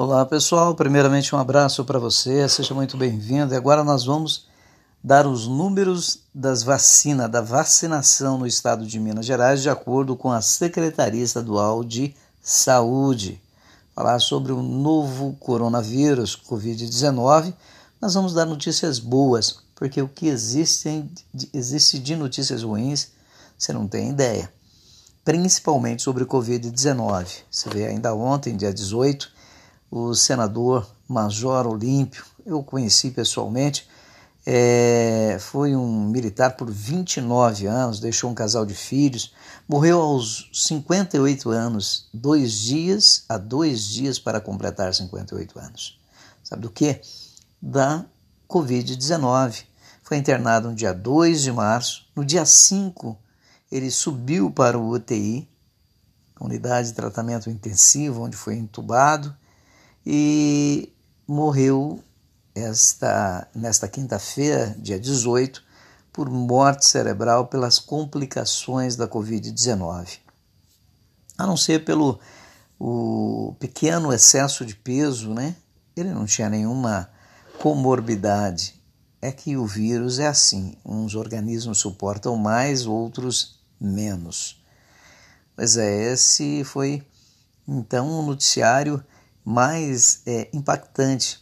Olá pessoal, primeiramente um abraço para você, seja muito bem-vindo. E agora nós vamos dar os números das vacinas, da vacinação no estado de Minas Gerais, de acordo com a Secretaria Estadual de Saúde. Falar sobre o novo coronavírus, Covid-19, nós vamos dar notícias boas, porque o que existe, existe de notícias ruins, você não tem ideia. Principalmente sobre o Covid-19. Você vê ainda ontem, dia 18, o senador Major Olímpio, eu conheci pessoalmente, é, foi um militar por 29 anos, deixou um casal de filhos, morreu aos 58 anos, dois dias, a dois dias para completar 58 anos. Sabe do que? Da Covid-19. Foi internado no dia 2 de março, no dia 5 ele subiu para o UTI, unidade de tratamento intensivo, onde foi entubado, e morreu esta, nesta quinta-feira, dia 18, por morte cerebral pelas complicações da Covid-19. A não ser pelo o pequeno excesso de peso, né? Ele não tinha nenhuma comorbidade. É que o vírus é assim: uns organismos suportam mais, outros menos. Mas é, esse foi então um noticiário mais é, impactante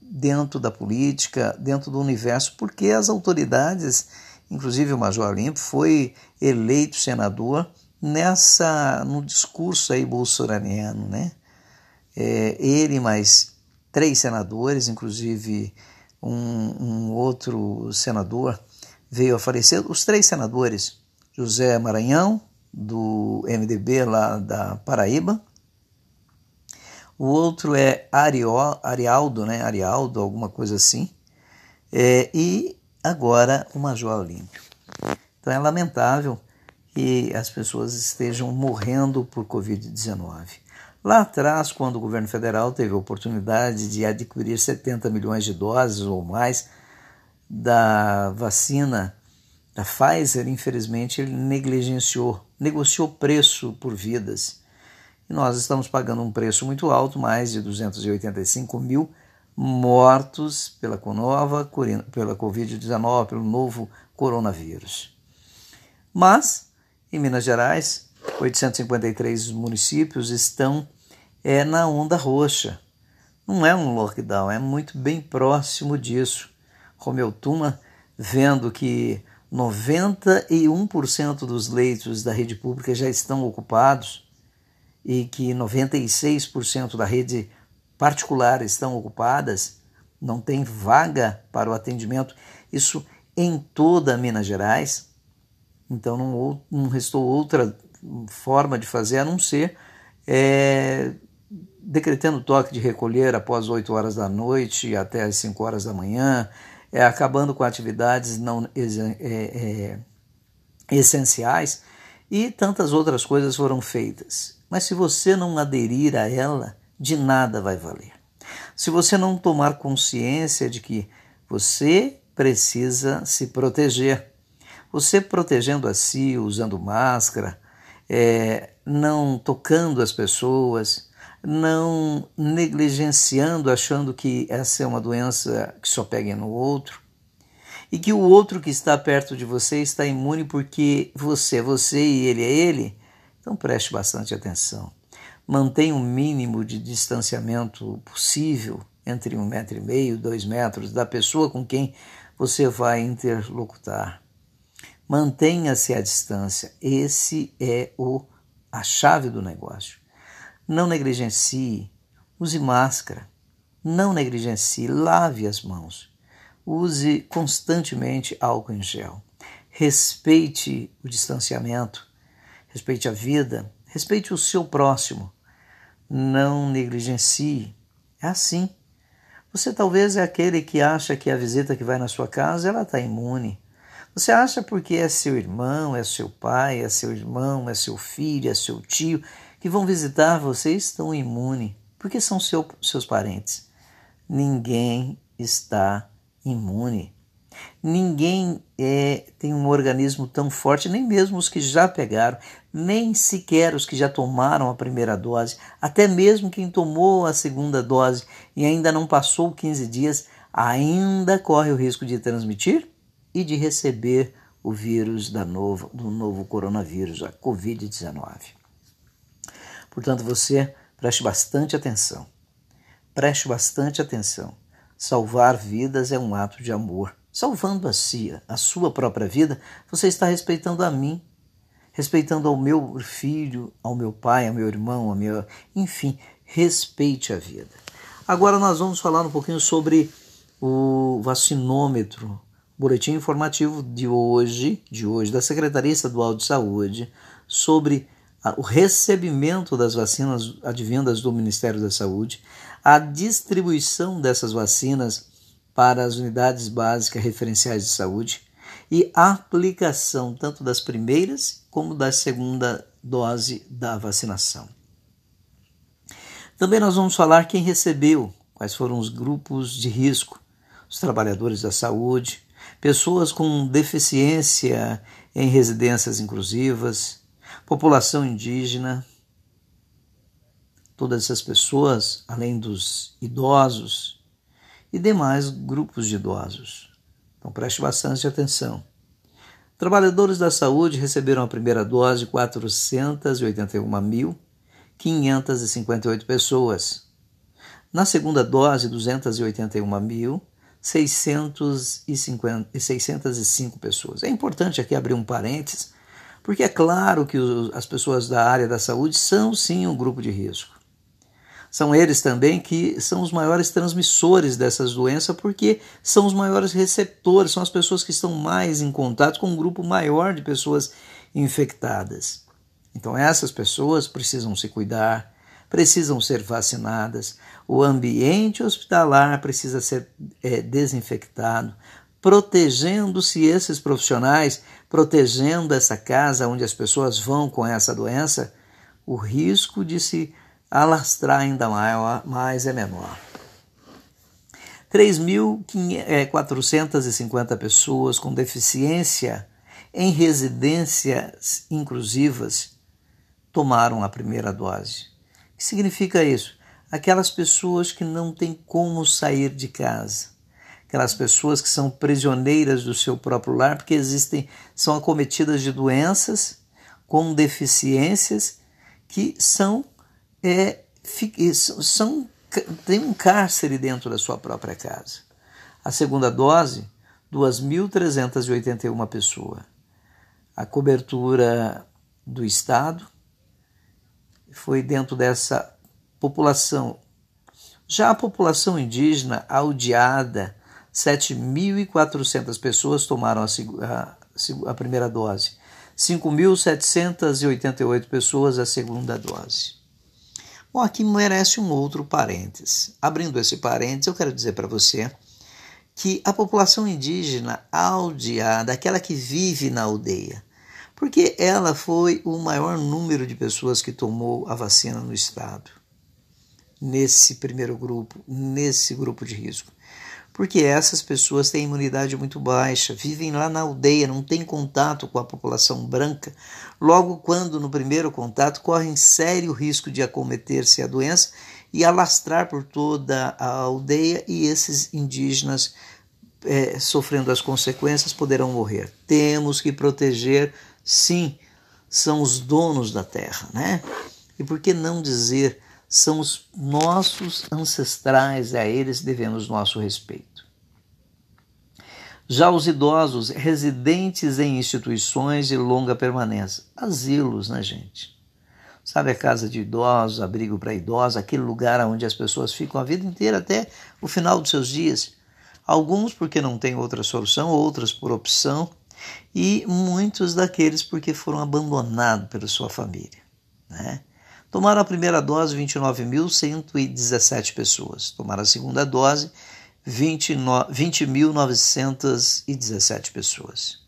dentro da política, dentro do universo, porque as autoridades, inclusive o Major Olímpio, foi eleito senador nessa no discurso aí bolsonariano, né? É, ele mais três senadores, inclusive um, um outro senador veio a falecer. Os três senadores, José Maranhão, do MDB lá da Paraíba, o outro é Ario, Arialdo, né? Arialdo, alguma coisa assim. É, e agora o Major Olímpio. Então é lamentável que as pessoas estejam morrendo por Covid-19. Lá atrás, quando o governo federal teve a oportunidade de adquirir 70 milhões de doses ou mais da vacina da Pfizer, infelizmente ele negligenciou, negociou preço por vidas e nós estamos pagando um preço muito alto, mais de 285 mil mortos pela nova, pela Covid-19, pelo novo coronavírus. Mas, em Minas Gerais, 853 municípios estão é, na onda roxa. Não é um lockdown, é muito bem próximo disso. Romeu Tuma, vendo que 91% dos leitos da rede pública já estão ocupados, e que 96% da rede particular estão ocupadas, não tem vaga para o atendimento, isso em toda Minas Gerais. Então não, não restou outra forma de fazer a não ser é, decretando toque de recolher após 8 horas da noite até as 5 horas da manhã, é, acabando com atividades não é, é, essenciais e tantas outras coisas foram feitas. Mas se você não aderir a ela, de nada vai valer. Se você não tomar consciência de que você precisa se proteger, você protegendo a si, usando máscara, é, não tocando as pessoas, não negligenciando, achando que essa é uma doença que só pega no outro, e que o outro que está perto de você está imune porque você é você e ele é ele, então preste bastante atenção. Mantenha o mínimo de distanciamento possível entre um metro e meio, dois metros da pessoa com quem você vai interlocutar. Mantenha-se à distância. Esse é o a chave do negócio. Não negligencie, use máscara. Não negligencie, lave as mãos. Use constantemente álcool em gel. Respeite o distanciamento, respeite a vida, respeite o seu próximo. Não negligencie. É assim. Você talvez é aquele que acha que a visita que vai na sua casa ela está imune. Você acha porque é seu irmão, é seu pai, é seu irmão, é seu filho, é seu tio que vão visitar você estão imune, porque são seu, seus parentes. Ninguém está imune. Ninguém é, tem um organismo tão forte, nem mesmo os que já pegaram, nem sequer os que já tomaram a primeira dose, até mesmo quem tomou a segunda dose e ainda não passou 15 dias, ainda corre o risco de transmitir e de receber o vírus da novo, do novo coronavírus, a Covid-19. Portanto, você preste bastante atenção. Preste bastante atenção. Salvar vidas é um ato de amor. Salvando a si, a sua própria vida, você está respeitando a mim, respeitando ao meu filho, ao meu pai, ao meu irmão, ao meu, enfim, respeite a vida. Agora nós vamos falar um pouquinho sobre o vacinômetro, boletim informativo de hoje, de hoje da Secretaria Estadual de Saúde sobre o recebimento das vacinas advindas do Ministério da Saúde, a distribuição dessas vacinas para as unidades básicas referenciais de saúde e a aplicação tanto das primeiras como da segunda dose da vacinação. Também nós vamos falar quem recebeu, quais foram os grupos de risco, os trabalhadores da saúde, pessoas com deficiência em residências inclusivas, população indígena, todas essas pessoas, além dos idosos e demais grupos de idosos. Então preste bastante atenção. Trabalhadores da saúde receberam a primeira dose 481.558 pessoas. Na segunda dose, 281.605 pessoas. É importante aqui abrir um parênteses, porque é claro que as pessoas da área da saúde são sim um grupo de risco. São eles também que são os maiores transmissores dessas doenças, porque são os maiores receptores, são as pessoas que estão mais em contato com um grupo maior de pessoas infectadas. Então, essas pessoas precisam se cuidar, precisam ser vacinadas, o ambiente hospitalar precisa ser é, desinfectado, protegendo-se esses profissionais, protegendo essa casa onde as pessoas vão com essa doença, o risco de se alastrar ainda maior, mais é menor. 3.450 é, pessoas com deficiência em residências inclusivas tomaram a primeira dose. O que significa isso? Aquelas pessoas que não têm como sair de casa, aquelas pessoas que são prisioneiras do seu próprio lar porque existem são acometidas de doenças com deficiências que são é, são, tem um cárcere dentro da sua própria casa. A segunda dose, 2.381 pessoas. A cobertura do Estado foi dentro dessa população. Já a população indígena aldeada, 7.400 pessoas tomaram a, a, a primeira dose, 5.788 pessoas a segunda dose. Bom, aqui merece um outro parênteses. Abrindo esse parênteses, eu quero dizer para você que a população indígena aldeada, aquela que vive na aldeia, porque ela foi o maior número de pessoas que tomou a vacina no estado, nesse primeiro grupo, nesse grupo de risco porque essas pessoas têm imunidade muito baixa, vivem lá na aldeia, não têm contato com a população branca. Logo, quando no primeiro contato, correm sério risco de acometer-se a doença e alastrar por toda a aldeia, e esses indígenas, é, sofrendo as consequências, poderão morrer. Temos que proteger, sim, são os donos da terra, né? E por que não dizer são os nossos ancestrais, a eles devemos nosso respeito. Já os idosos residentes em instituições de longa permanência, asilos, né, gente? Sabe a casa de idosos, abrigo para idosos, aquele lugar onde as pessoas ficam a vida inteira até o final dos seus dias. Alguns porque não têm outra solução, outros por opção, e muitos daqueles porque foram abandonados pela sua família, né? Tomaram a primeira dose 29.117 pessoas. Tomaram a segunda dose 20.917 pessoas.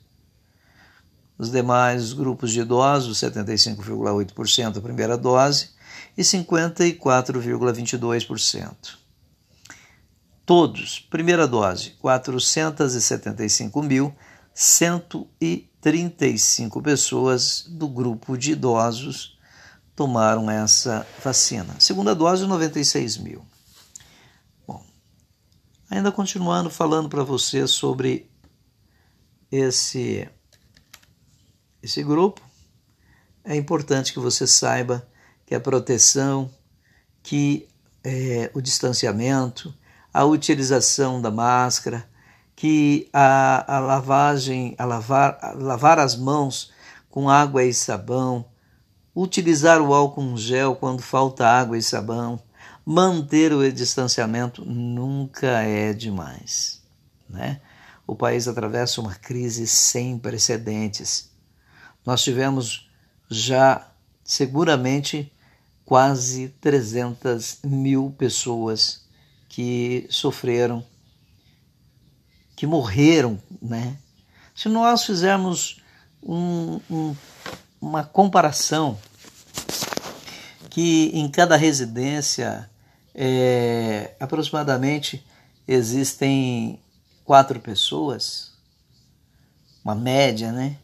Os demais grupos de idosos, 75,8% a primeira dose e 54,22%. Todos, primeira dose, 475.135 pessoas do grupo de idosos tomaram essa vacina. Segunda dose, 96 mil. Bom, ainda continuando falando para você sobre esse, esse grupo, é importante que você saiba que a proteção, que é, o distanciamento, a utilização da máscara, que a, a lavagem, a lavar, a lavar as mãos com água e sabão, utilizar o álcool gel quando falta água e sabão, manter o distanciamento nunca é demais, né? O país atravessa uma crise sem precedentes. Nós tivemos já seguramente quase 300 mil pessoas que sofreram, que morreram, né? Se nós fizermos um, um, uma comparação que em cada residência é, aproximadamente existem quatro pessoas, uma média, né?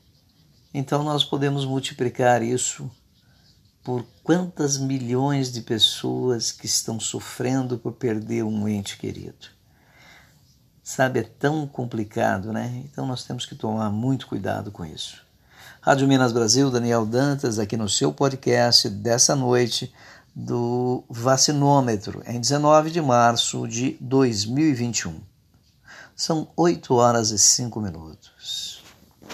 Então nós podemos multiplicar isso por quantas milhões de pessoas que estão sofrendo por perder um ente querido. Sabe, é tão complicado, né? Então nós temos que tomar muito cuidado com isso. Rádio Minas Brasil, Daniel Dantas, aqui no seu podcast dessa noite do Vacinômetro, em 19 de março de 2021. São 8 horas e 5 minutos.